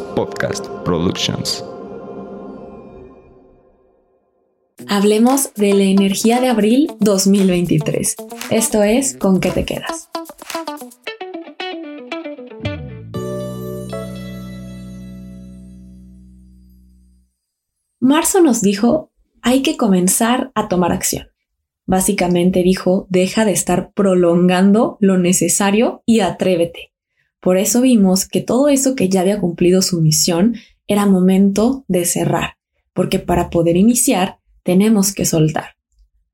Podcast Productions. Hablemos de la energía de abril 2023. Esto es ¿Con qué te quedas? Marzo nos dijo, hay que comenzar a tomar acción. Básicamente dijo, deja de estar prolongando lo necesario y atrévete. Por eso vimos que todo eso que ya había cumplido su misión era momento de cerrar, porque para poder iniciar tenemos que soltar.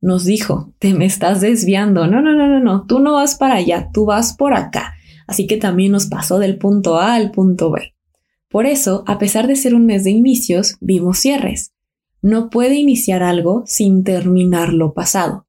Nos dijo, te me estás desviando, no, no, no, no, no, tú no vas para allá, tú vas por acá. Así que también nos pasó del punto A al punto B. Por eso, a pesar de ser un mes de inicios, vimos cierres. No puede iniciar algo sin terminar lo pasado.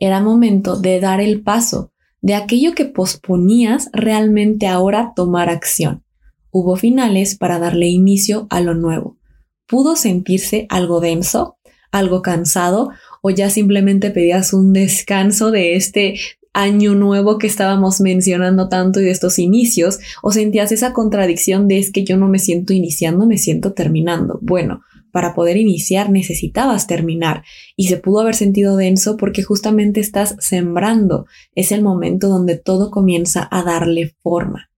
Era momento de dar el paso, de aquello que posponías realmente ahora tomar acción. Hubo finales para darle inicio a lo nuevo. ¿Pudo sentirse algo denso, algo cansado o ya simplemente pedías un descanso de este año nuevo que estábamos mencionando tanto y de estos inicios o sentías esa contradicción de es que yo no me siento iniciando, me siento terminando? Bueno, para poder iniciar necesitabas terminar y se pudo haber sentido denso porque justamente estás sembrando. Es el momento donde todo comienza a darle forma.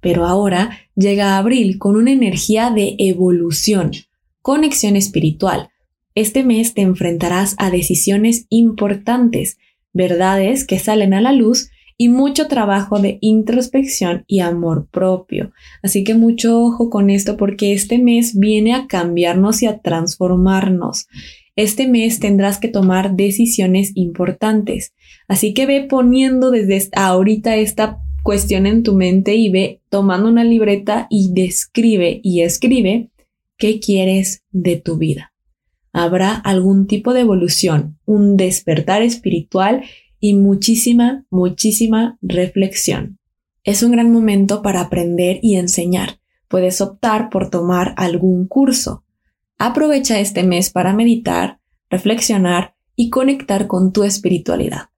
Pero ahora llega abril con una energía de evolución, conexión espiritual. Este mes te enfrentarás a decisiones importantes, verdades que salen a la luz y mucho trabajo de introspección y amor propio. Así que mucho ojo con esto porque este mes viene a cambiarnos y a transformarnos. Este mes tendrás que tomar decisiones importantes. Así que ve poniendo desde ahorita esta cuestión en tu mente y ve tomando una libreta y describe y escribe qué quieres de tu vida. Habrá algún tipo de evolución, un despertar espiritual y muchísima, muchísima reflexión. Es un gran momento para aprender y enseñar. Puedes optar por tomar algún curso. Aprovecha este mes para meditar, reflexionar y conectar con tu espiritualidad.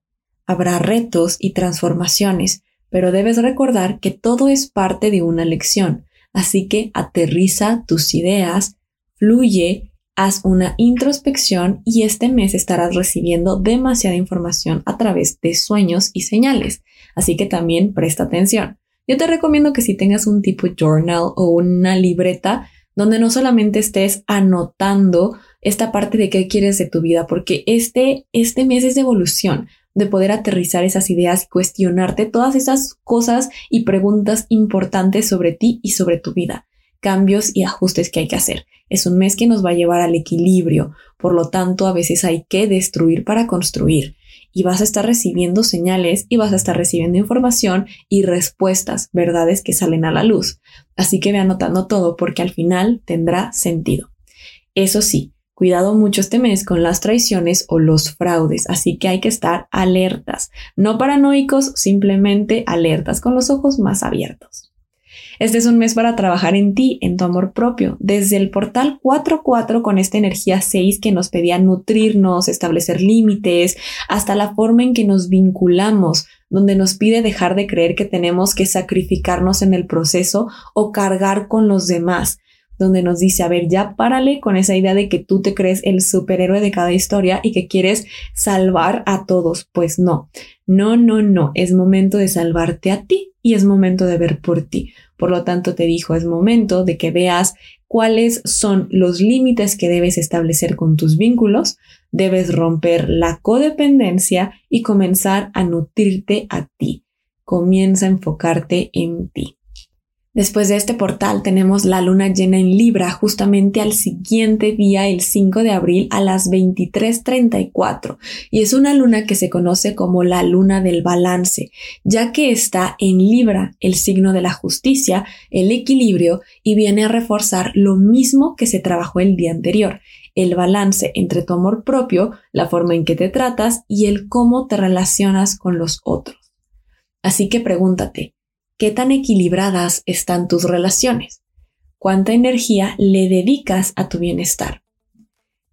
Habrá retos y transformaciones, pero debes recordar que todo es parte de una lección, así que aterriza tus ideas, fluye Haz una introspección y este mes estarás recibiendo demasiada información a través de sueños y señales, así que también presta atención. Yo te recomiendo que si tengas un tipo journal o una libreta donde no solamente estés anotando esta parte de qué quieres de tu vida, porque este, este mes es de evolución, de poder aterrizar esas ideas y cuestionarte todas esas cosas y preguntas importantes sobre ti y sobre tu vida cambios y ajustes que hay que hacer. Es un mes que nos va a llevar al equilibrio, por lo tanto a veces hay que destruir para construir y vas a estar recibiendo señales y vas a estar recibiendo información y respuestas, verdades que salen a la luz. Así que ve anotando todo porque al final tendrá sentido. Eso sí, cuidado mucho este mes con las traiciones o los fraudes, así que hay que estar alertas, no paranoicos, simplemente alertas con los ojos más abiertos. Este es un mes para trabajar en ti, en tu amor propio. Desde el portal 4.4 con esta energía 6 que nos pedía nutrirnos, establecer límites, hasta la forma en que nos vinculamos, donde nos pide dejar de creer que tenemos que sacrificarnos en el proceso o cargar con los demás donde nos dice, a ver, ya párale con esa idea de que tú te crees el superhéroe de cada historia y que quieres salvar a todos. Pues no, no, no, no, es momento de salvarte a ti y es momento de ver por ti. Por lo tanto, te dijo, es momento de que veas cuáles son los límites que debes establecer con tus vínculos, debes romper la codependencia y comenzar a nutrirte a ti. Comienza a enfocarte en ti. Después de este portal tenemos la luna llena en Libra justamente al siguiente día, el 5 de abril a las 23:34. Y es una luna que se conoce como la luna del balance, ya que está en Libra, el signo de la justicia, el equilibrio y viene a reforzar lo mismo que se trabajó el día anterior, el balance entre tu amor propio, la forma en que te tratas y el cómo te relacionas con los otros. Así que pregúntate, ¿Qué tan equilibradas están tus relaciones? ¿Cuánta energía le dedicas a tu bienestar?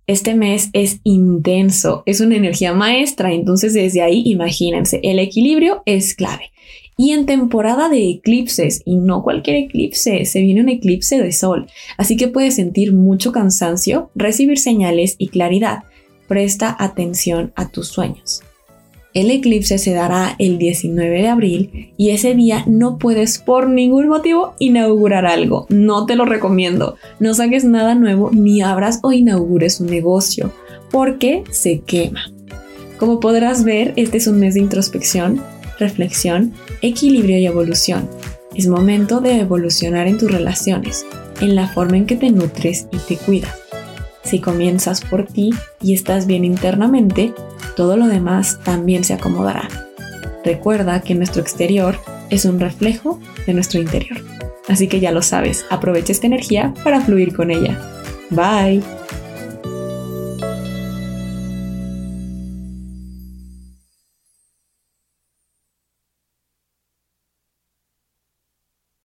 Este mes es intenso, es una energía maestra, entonces desde ahí imagínense, el equilibrio es clave. Y en temporada de eclipses, y no cualquier eclipse, se viene un eclipse de sol, así que puedes sentir mucho cansancio, recibir señales y claridad. Presta atención a tus sueños. El eclipse se dará el 19 de abril y ese día no puedes por ningún motivo inaugurar algo. No te lo recomiendo. No saques nada nuevo ni abras o inaugures un negocio porque se quema. Como podrás ver, este es un mes de introspección, reflexión, equilibrio y evolución. Es momento de evolucionar en tus relaciones, en la forma en que te nutres y te cuidas. Si comienzas por ti y estás bien internamente, todo lo demás también se acomodará. Recuerda que nuestro exterior es un reflejo de nuestro interior. Así que ya lo sabes, aprovecha esta energía para fluir con ella. Bye.